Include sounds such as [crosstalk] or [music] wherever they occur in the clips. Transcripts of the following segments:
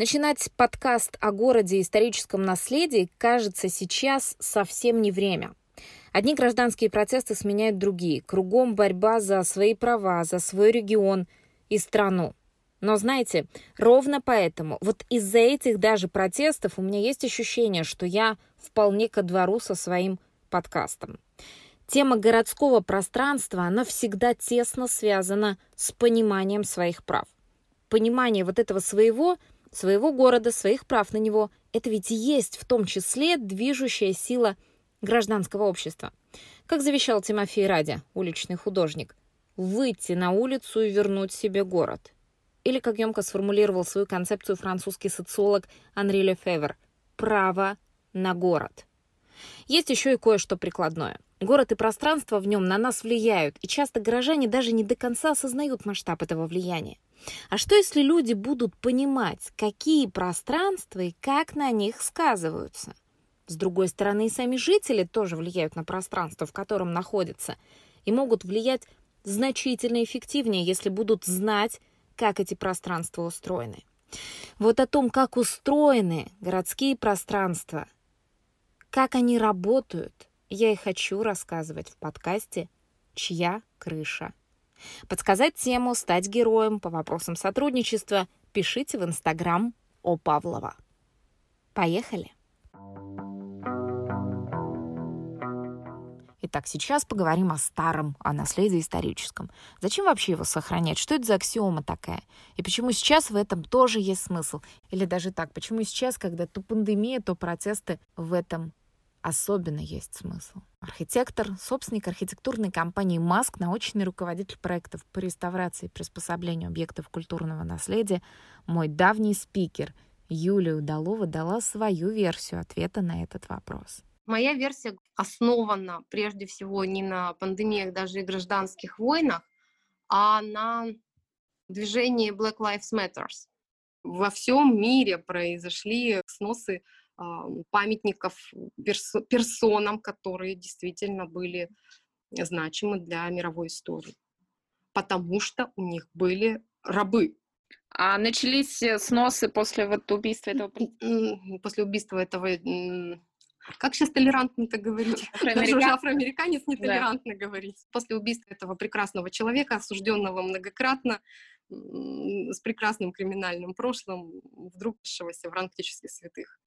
Начинать подкаст о городе и историческом наследии кажется сейчас совсем не время. Одни гражданские протесты сменяют другие. Кругом борьба за свои права, за свой регион и страну. Но знаете, ровно поэтому, вот из-за этих даже протестов у меня есть ощущение, что я вполне ко двору со своим подкастом. Тема городского пространства, она всегда тесно связана с пониманием своих прав. Понимание вот этого своего – своего города, своих прав на него. Это ведь и есть в том числе движущая сила гражданского общества. Как завещал Тимофей Радя, уличный художник, выйти на улицу и вернуть себе город. Или, как емко сформулировал свою концепцию французский социолог Анри Лефевр, право на город. Есть еще и кое-что прикладное. Город и пространство в нем на нас влияют, и часто горожане даже не до конца осознают масштаб этого влияния. А что если люди будут понимать, какие пространства и как на них сказываются? С другой стороны, и сами жители тоже влияют на пространство, в котором находятся, и могут влиять значительно эффективнее, если будут знать, как эти пространства устроены. Вот о том, как устроены городские пространства, как они работают, я и хочу рассказывать в подкасте «Чья крыша?». Подсказать тему, стать героем по вопросам сотрудничества пишите в Инстаграм о Павлова. Поехали! Итак, сейчас поговорим о старом, о наследии историческом. Зачем вообще его сохранять? Что это за аксиома такая? И почему сейчас в этом тоже есть смысл? Или даже так, почему сейчас, когда то пандемия, то протесты, в этом особенно есть смысл. Архитектор, собственник архитектурной компании «Маск», научный руководитель проектов по реставрации и приспособлению объектов культурного наследия, мой давний спикер Юлия Удалова дала свою версию ответа на этот вопрос. Моя версия основана прежде всего не на пандемиях, даже и гражданских войнах, а на движении Black Lives Matter. Во всем мире произошли сносы памятников перс- персонам, которые действительно были значимы для мировой истории, потому что у них были рабы. А начались э, сносы после вот убийства этого... После убийства этого... Как сейчас толерантно это говорить? Афроамерикан... [laughs] Даже афроамериканец нетолерантно да. говорить. После убийства этого прекрасного человека, осужденного многократно, с прекрасным криминальным прошлым, вдруг в ранг святых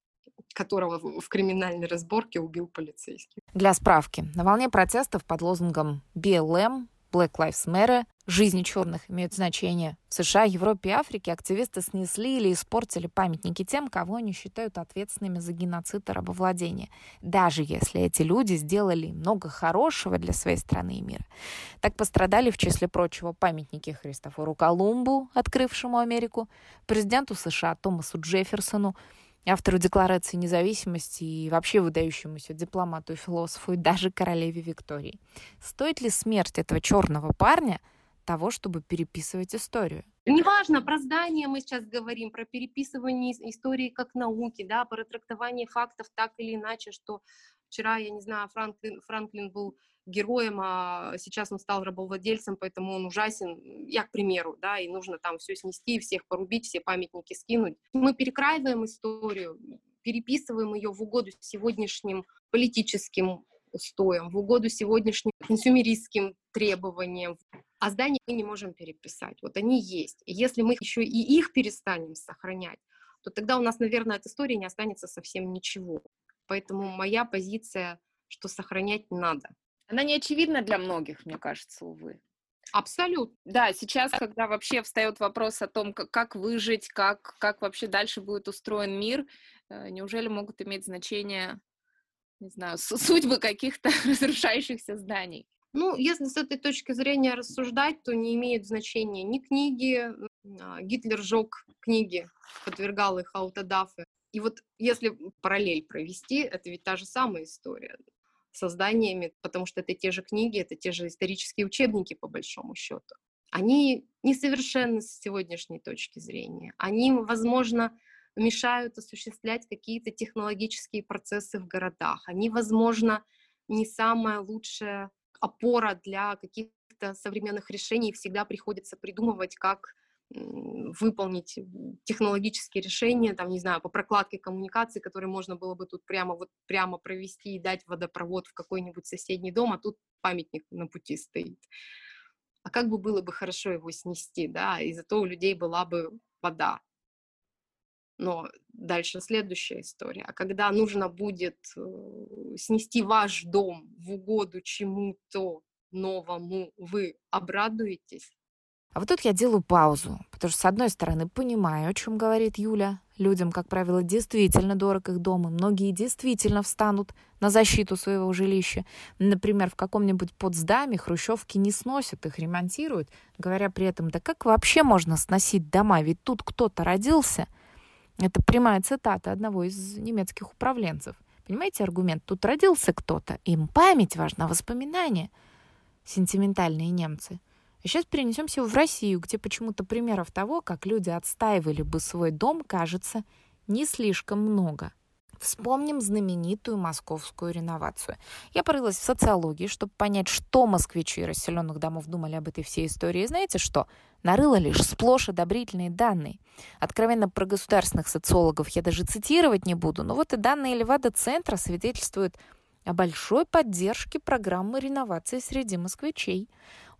которого в криминальной разборке убил полицейский. Для справки, на волне протестов под лозунгом BLM Black Lives Matter, жизни черных имеют значение. В США, Европе и Африке активисты снесли или испортили памятники тем, кого они считают ответственными за геноцид и рабовладение, даже если эти люди сделали много хорошего для своей страны и мира. Так пострадали, в числе прочего, памятники Христофору Колумбу, открывшему Америку, президенту США Томасу Джефферсону, автору Декларации независимости и вообще выдающемуся дипломату и философу, и даже королеве Виктории. Стоит ли смерть этого черного парня того, чтобы переписывать историю? Неважно, про здание мы сейчас говорим, про переписывание истории как науки, да, про трактование фактов так или иначе, что вчера, я не знаю, Франклин, Франклин был героем, а сейчас он стал рабовладельцем, поэтому он ужасен, я, к примеру, да, и нужно там все снести, всех порубить, все памятники скинуть. Мы перекраиваем историю, переписываем ее в угоду сегодняшним политическим устоям, в угоду сегодняшним консюмеристским требованиям. А здания мы не можем переписать. Вот они есть. И если мы еще и их перестанем сохранять, то тогда у нас, наверное, от истории не останется совсем ничего. Поэтому моя позиция, что сохранять надо. Она не очевидна для многих, мне кажется, увы. Абсолютно. Да, сейчас, когда вообще встает вопрос о том, как, как выжить, как, как вообще дальше будет устроен мир, э, неужели могут иметь значение, не знаю, судьбы каких-то [laughs] разрушающихся зданий? Ну, если с этой точки зрения рассуждать, то не имеет значения ни книги, а, Гитлер сжег книги, подвергал их аутодафы. И вот если параллель провести, это ведь та же самая история созданиями, потому что это те же книги, это те же исторические учебники, по большому счету. Они несовершенны с сегодняшней точки зрения. Они, возможно, мешают осуществлять какие-то технологические процессы в городах. Они, возможно, не самая лучшая опора для каких-то современных решений. Всегда приходится придумывать, как выполнить технологические решения, там, не знаю, по прокладке коммуникаций, которые можно было бы тут прямо вот прямо провести и дать водопровод в какой-нибудь соседний дом, а тут памятник на пути стоит. А как бы было бы хорошо его снести, да, и зато у людей была бы вода. Но дальше следующая история. А когда нужно будет э, снести ваш дом в угоду чему-то новому, вы обрадуетесь? А вот тут я делаю паузу, потому что, с одной стороны, понимаю, о чем говорит Юля. Людям, как правило, действительно дорог их дом, и многие действительно встанут на защиту своего жилища. Например, в каком-нибудь подздаме хрущевки не сносят, их ремонтируют, говоря при этом, да как вообще можно сносить дома, ведь тут кто-то родился. Это прямая цитата одного из немецких управленцев. Понимаете аргумент? Тут родился кто-то, им память важна, воспоминания. Сентиментальные немцы – и сейчас перенесемся в Россию, где почему-то примеров того, как люди отстаивали бы свой дом, кажется, не слишком много. Вспомним знаменитую московскую реновацию. Я порылась в социологии, чтобы понять, что москвичи расселенных домов думали об этой всей истории. И знаете что? Нарыла лишь сплошь одобрительные данные. Откровенно про государственных социологов я даже цитировать не буду, но вот и данные Левада-центра свидетельствуют о большой поддержке программы реновации среди москвичей.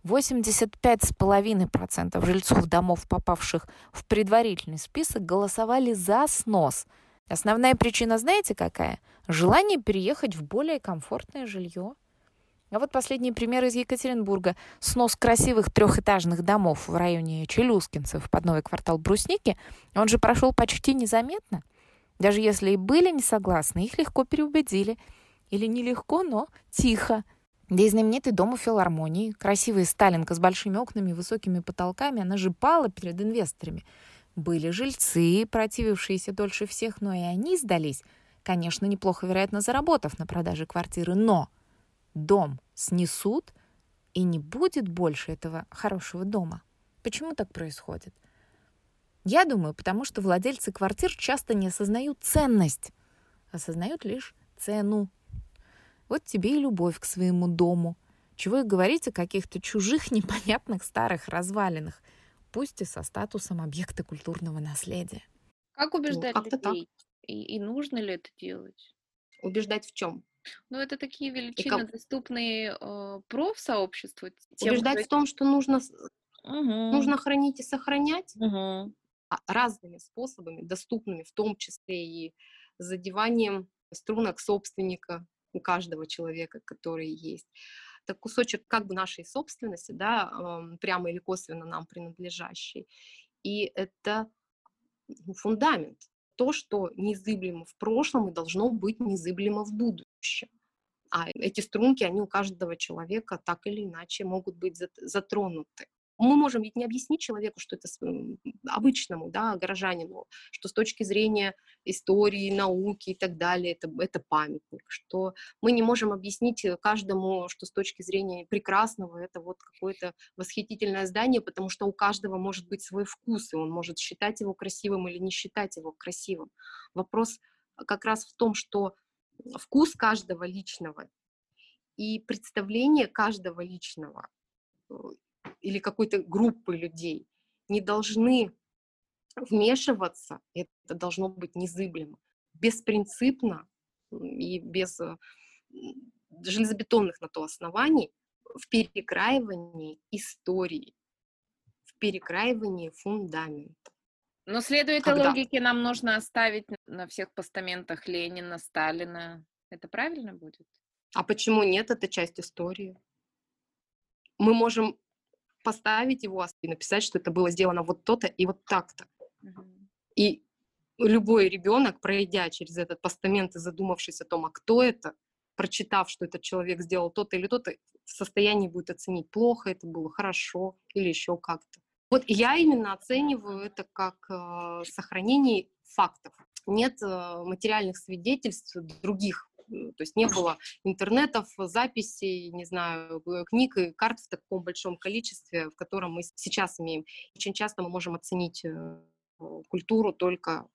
85,5% жильцов домов, попавших в предварительный список, голосовали за снос. Основная причина знаете какая? Желание переехать в более комфортное жилье. А вот последний пример из Екатеринбурга. Снос красивых трехэтажных домов в районе Челюскинцев под новый квартал Брусники, он же прошел почти незаметно. Даже если и были не согласны, их легко переубедили. Или нелегко, но тихо. Да и знаменитый дом у филармонии, красивая Сталинка с большими окнами и высокими потолками, она же пала перед инвесторами. Были жильцы, противившиеся дольше всех, но и они сдались. Конечно, неплохо, вероятно, заработав на продаже квартиры, но дом снесут, и не будет больше этого хорошего дома. Почему так происходит? Я думаю, потому что владельцы квартир часто не осознают ценность, осознают лишь цену. Вот тебе и любовь к своему дому. Чего и говорить о каких-то чужих [laughs] непонятных старых развалинах, пусть и со статусом объекта культурного наследия. Как убеждать ну, людей? И, и нужно ли это делать? Убеждать в чем? Ну, это такие величины, как... доступные э, профсообществу. Убеждать кто... в том, что нужно, угу. нужно хранить и сохранять угу. разными способами, доступными, в том числе и задеванием струнок собственника, у каждого человека, который есть. Это кусочек как бы нашей собственности, да, прямо или косвенно нам принадлежащий. И это ну, фундамент. То, что незыблемо в прошлом и должно быть незыблемо в будущем. А эти струнки, они у каждого человека так или иначе могут быть затронуты мы можем ведь не объяснить человеку, что это обычному, да, горожанину, что с точки зрения истории, науки и так далее, это, это памятник, что мы не можем объяснить каждому, что с точки зрения прекрасного это вот какое-то восхитительное здание, потому что у каждого может быть свой вкус, и он может считать его красивым или не считать его красивым. Вопрос как раз в том, что вкус каждого личного и представление каждого личного э, или какой-то группы людей не должны вмешиваться, это должно быть незыблемо, беспринципно и без э, железобетонных на то оснований в перекраивании истории, в перекраивании фундамента. Но следуя этой логике, нам нужно оставить на всех постаментах Ленина, Сталина. Это правильно будет? А почему нет? Это часть истории. Мы можем поставить его и написать, что это было сделано вот то-то и вот так-то. И любой ребенок, пройдя через этот постамент и задумавшись о том, а кто это, прочитав, что этот человек сделал то-то или то-то, в состоянии будет оценить, плохо это было, хорошо или еще как-то. Вот я именно оцениваю это как э, сохранение фактов. Нет э, материальных свидетельств других то есть не было интернетов, записей, не знаю, э, книг и карт в таком большом количестве, в котором мы сейчас имеем. Очень часто мы можем оценить э, культуру только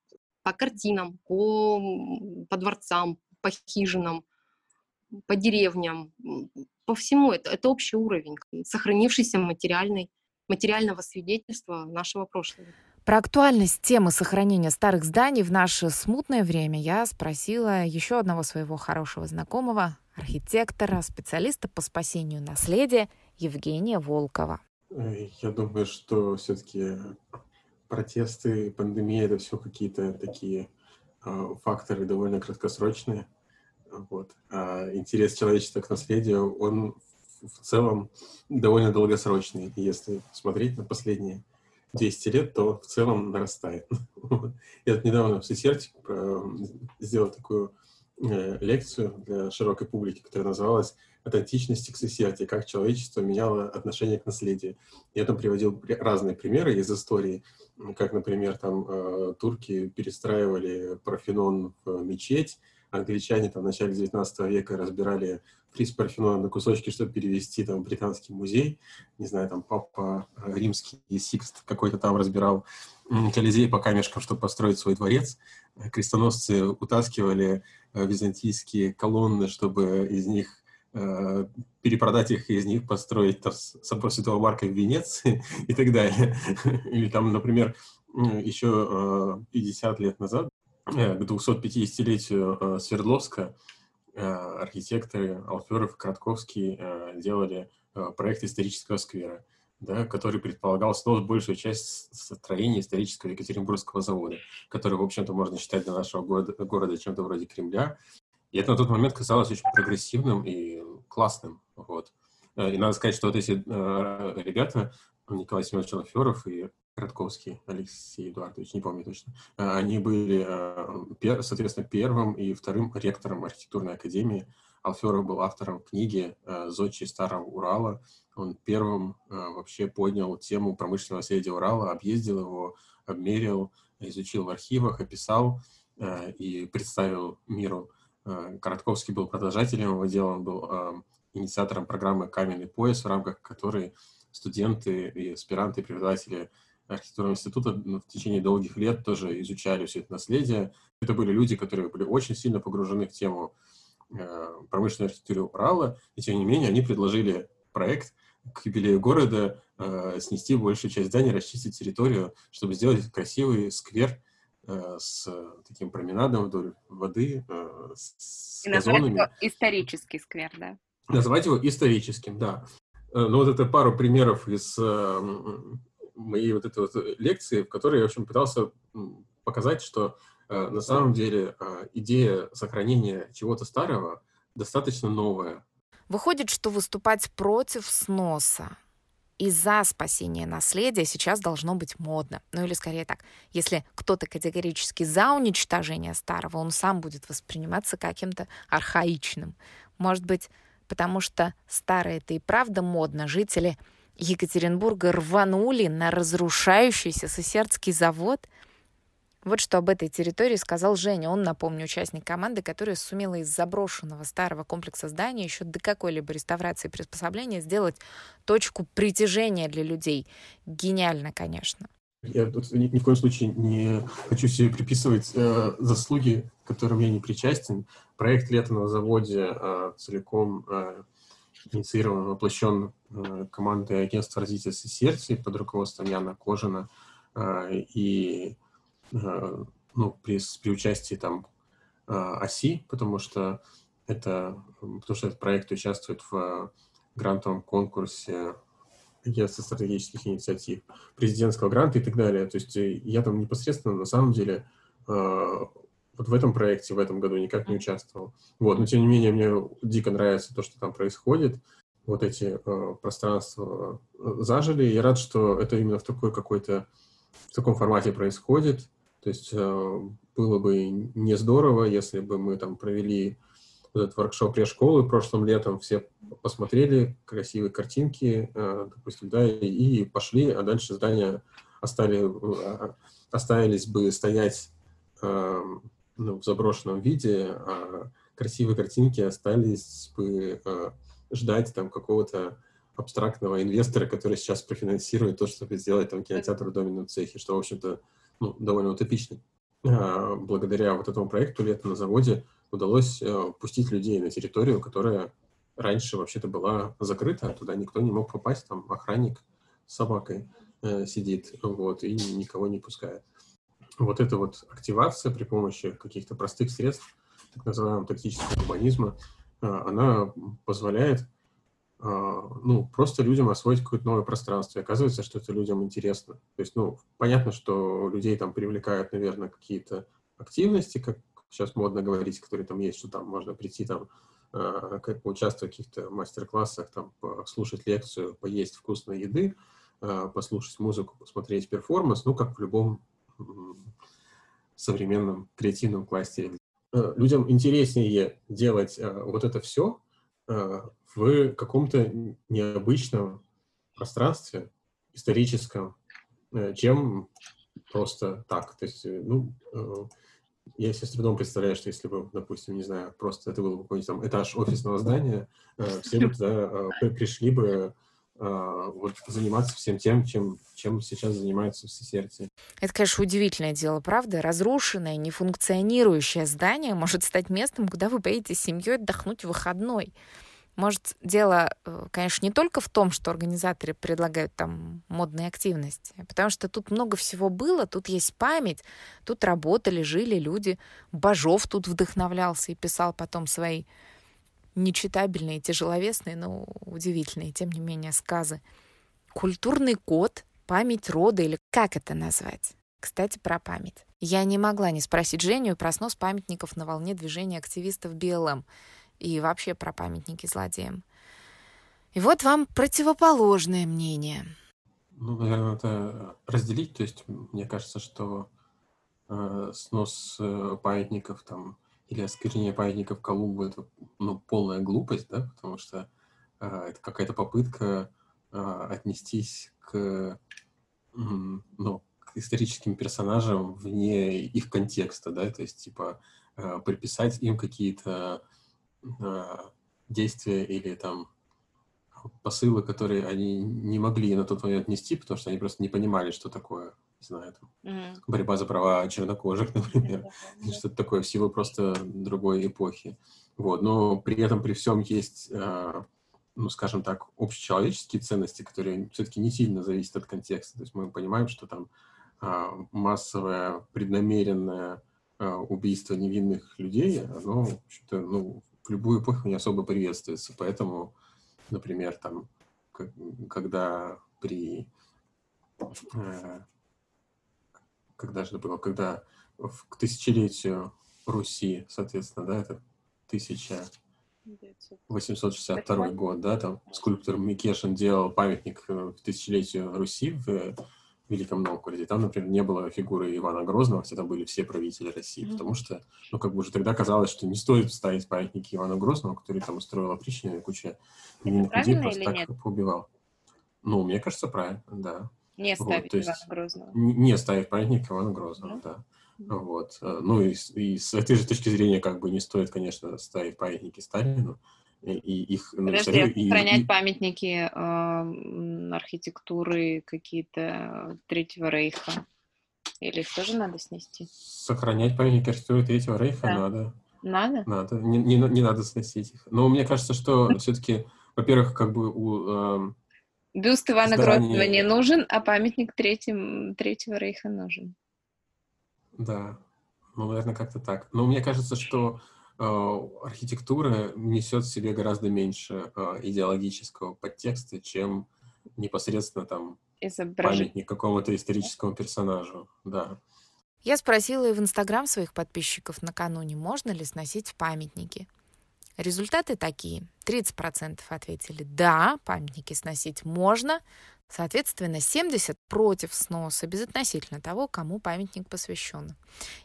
по картинам, по, по дворцам, по хижинам, по деревням, по всему. Это, это общий уровень, сохранившийся материальный материального свидетельства нашего прошлого. Про актуальность темы сохранения старых зданий в наше смутное время я спросила еще одного своего хорошего знакомого, архитектора, специалиста по спасению наследия Евгения Волкова. Я думаю, что все-таки протесты, пандемия — это все какие-то такие э, факторы довольно краткосрочные. Вот. А интерес человечества к наследию, он в целом довольно долгосрочный. Если смотреть на последние 200 лет, то в целом нарастает. [laughs] Я недавно в Сесерте э, сделал такую э, лекцию для широкой публики, которая называлась «От античности к Сесерте. Как человечество меняло отношение к наследию». Я там приводил разные примеры из истории, как, например, там э, турки перестраивали Парфенон в мечеть, англичане там в начале 19 века разбирали приз Парфенона на кусочки, чтобы перевести там в британский музей. Не знаю, там папа э, римский Сикст какой-то там разбирал Колизей по камешкам, чтобы построить свой дворец. Э, крестоносцы утаскивали э, византийские колонны, чтобы из них перепродать их и из них построить там, собор Святого Марка в Венеции [laughs] и так далее. [laughs] Или там, например, еще 50 лет назад, к 250-летию Свердловска, Э, архитекторы Алферов и Кратковский э, делали э, проект исторического сквера, да, который предполагал снос большую часть строения исторического Екатеринбургского завода, который, в общем-то, можно считать для нашего города, города чем-то вроде Кремля. И это на тот момент казалось очень прогрессивным и классным. Вот. И надо сказать, что вот эти ребята, Николай Семенович Алферов и Кратковский Алексей Эдуардович, не помню точно. Э, они были, э, соответственно, первым и вторым ректором архитектурной академии. Алферов был автором книги э, «Зодчий Старого Урала». Он первым вообще поднял тему промышленного наследия Урала, объездил его, обмерил, изучил в архивах, описал и представил миру. Коротковский был продолжателем его дела, он был инициатором программы «Каменный пояс», в рамках которой студенты и аспиранты, преподаватели архитектурного института ну, в течение долгих лет тоже изучали все это наследие. Это были люди, которые были очень сильно погружены в тему э, промышленной архитектуры Урала, и тем не менее они предложили проект к юбилею города э, снести большую часть здания, расчистить территорию, чтобы сделать красивый сквер э, с таким променадом вдоль воды, э, с и газонами. Его исторический сквер, да? Назвать его историческим, да. Э, ну вот это пару примеров из моей вот этой вот э, лекции, в которой я, в общем, пытался показать, что э, на самом деле э, идея сохранения чего-то старого достаточно новая. Выходит, что выступать против сноса и за спасение наследия сейчас должно быть модно. Ну или скорее так, если кто-то категорически за уничтожение старого, он сам будет восприниматься каким-то архаичным. Может быть, потому что старое это и правда модно. Жители Екатеринбурга рванули на разрушающийся Сысердский завод. Вот что об этой территории сказал Женя. Он, напомню, участник команды, которая сумела из заброшенного старого комплекса здания еще до какой-либо реставрации и приспособления сделать точку притяжения для людей. Гениально, конечно. Я тут ни, ни в коем случае не хочу себе приписывать э, заслуги, к которым я не причастен. Проект лета на заводе э, целиком э, инициирован, воплощен э, командой агентства развития сердца под руководством Яна Кожина э, и э, ну, при, при участии там ОСИ, потому что это, потому что этот проект участвует в грантовом конкурсе агентства стратегических инициатив, президентского гранта и так далее. То есть я там непосредственно на самом деле вот в этом проекте в этом году никак не участвовал. Вот, но тем не менее мне дико нравится то, что там происходит. Вот эти э, пространства э, зажили. Я рад, что это именно в такой какой-то в таком формате происходит. То есть э, было бы не здорово, если бы мы там провели вот этот воркшоп школы прошлым летом, все посмотрели красивые картинки, э, допустим, да, и, пошли, а дальше здания остали, э, оставились бы стоять э, ну, в заброшенном виде, а красивые картинки остались бы э, ждать там какого-то абстрактного инвестора, который сейчас профинансирует то, чтобы сделать там кинотеатр в доме на цехе, что, в общем-то, ну, довольно утопично. А, благодаря вот этому проекту «Лето на заводе» удалось э, пустить людей на территорию, которая раньше вообще-то была закрыта, туда никто не мог попасть, там охранник с собакой э, сидит, вот, и никого не пускает. Вот эта вот активация при помощи каких-то простых средств, так называемого тактического гуманизма, э, она позволяет э, ну, просто людям освоить какое-то новое пространство. И оказывается, что это людям интересно. То есть, ну, понятно, что людей там привлекают, наверное, какие-то активности, как сейчас модно говорить, которые там есть, что там можно прийти там э, как поучаствовать в каких-то мастер-классах, там, послушать лекцию, поесть вкусной еды, э, послушать музыку, посмотреть перформанс, ну, как в любом современном креативном кластере. Э, людям интереснее делать вот это все в каком-то необычном пространстве историческом, чем просто так. То есть, ну, я себе с трудом представляю, что если бы, допустим, не знаю, просто это был какой-нибудь там этаж офисного здания, э, все бы туда э, пришли бы э, вот заниматься всем тем, чем, чем сейчас занимаются в Сесерте. Это, конечно, удивительное дело, правда? Разрушенное, нефункционирующее здание может стать местом, куда вы поедете с семьей отдохнуть в выходной. Может, дело, э, конечно, не только в том, что организаторы предлагают там модные активности, потому что тут много всего было, тут есть память, тут работали, жили люди. Бажов тут вдохновлялся и писал потом свои нечитабельные, тяжеловесные, но удивительные, тем не менее, сказы. Культурный код, память рода или как это назвать? Кстати, про память. Я не могла не спросить Женю про снос памятников на волне движения активистов БЛМ и вообще про памятники злодеям. И вот вам противоположное мнение. Ну, наверное, это разделить. То есть, мне кажется, что э, снос э, памятников там или осквернение памятников Колумбу это ну, полная глупость, да, потому что э, это какая-то попытка э, отнестись к, э, ну, к историческим персонажам вне их контекста, да, то есть, типа, э, приписать им какие-то а, действия или там посылы, которые они не могли на тот момент нести, потому что они просто не понимали, что такое, не знаю, там, mm-hmm. борьба за права чернокожих, [laughs] например, или что-то такое в силу просто другой эпохи. Вот, но при этом, при всем есть, а, ну, скажем так, общечеловеческие ценности, которые все-таки не сильно зависят от контекста. То есть мы понимаем, что там а, массовое, преднамеренное убийство невинных людей, оно, в общем-то, ну, в любую эпоху не особо приветствуется. Поэтому, например, там, когда при... Э, когда же это было? Когда к тысячелетию Руси, соответственно, да, это 1862 год, да, там скульптор Микешин делал памятник э, в тысячелетию Руси в Великом Новгороде. Там, например, не было фигуры Ивана Грозного, хотя там были все правители России, mm-hmm. потому что, ну, как бы уже тогда казалось, что не стоит ставить памятники Ивану Грозному, который там устроил опричнину и куча невинных людей просто так нет? поубивал. Ну, мне кажется, правильно, да. Не ставить вот, Ивана Грозного. Не ставить памятник Ивану Грозному, mm-hmm. да. Вот. Э, ну и, и с этой же точки зрения как бы не стоит, конечно, ставить памятники Сталину, и их Подожди, а сохранять и, памятники э, архитектуры какие-то Третьего Рейха? Или их тоже надо снести? Сохранять памятники архитектуры Третьего Рейха да. надо. Надо? Надо. Не, не, не надо сносить их. Но мне кажется, что все-таки, во-первых, как бы у... Э, Бюст Ивана. Грозного не нужен, а памятник третьим, Третьего Рейха нужен. Да. Ну, наверное, как-то так. Но мне кажется, что Э, архитектура несет в себе гораздо меньше э, идеологического подтекста, чем непосредственно там памятник какому-то историческому персонажу, да. Я спросила и в Инстаграм своих подписчиков накануне, можно ли сносить памятники. Результаты такие. 30% ответили «да, памятники сносить можно», Соответственно, 70 против сноса, безотносительно того, кому памятник посвящен.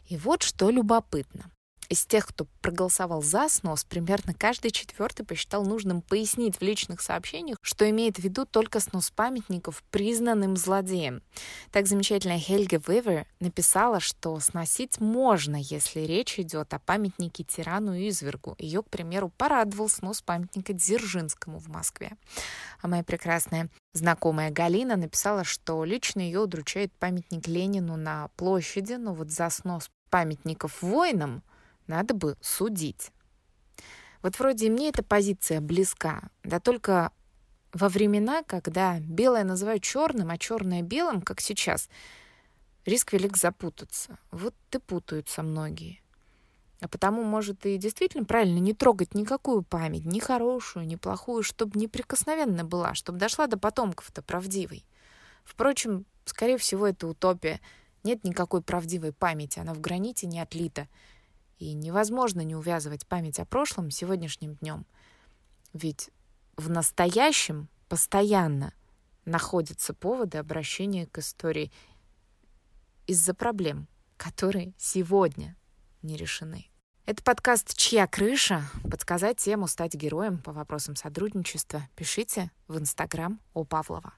И вот что любопытно. Из тех, кто проголосовал за снос, примерно каждый четвертый посчитал нужным пояснить в личных сообщениях, что имеет в виду только снос памятников признанным злодеем. Так замечательная Хельга Вивер написала, что сносить можно, если речь идет о памятнике тирану и извергу. Ее, к примеру, порадовал снос памятника Дзержинскому в Москве. А моя прекрасная знакомая Галина написала, что лично ее удручает памятник Ленину на площади, но вот за снос памятников воинам – надо бы судить. Вот вроде мне эта позиция близка, да только Во времена, когда белое называют черным, а черное белым, как сейчас, риск велик запутаться. Вот и путаются многие. А потому, может, и действительно правильно не трогать никакую память, ни хорошую, ни плохую, чтобы неприкосновенна была, чтобы дошла до потомков-то правдивой. Впрочем, скорее всего, это утопия. Нет никакой правдивой памяти, она в граните не отлита. И невозможно не увязывать память о прошлом сегодняшним днем. Ведь в настоящем постоянно находятся поводы обращения к истории из-за проблем, которые сегодня не решены. Это подкаст «Чья крыша?». Подсказать тему, стать героем по вопросам сотрудничества пишите в Инстаграм у Павлова.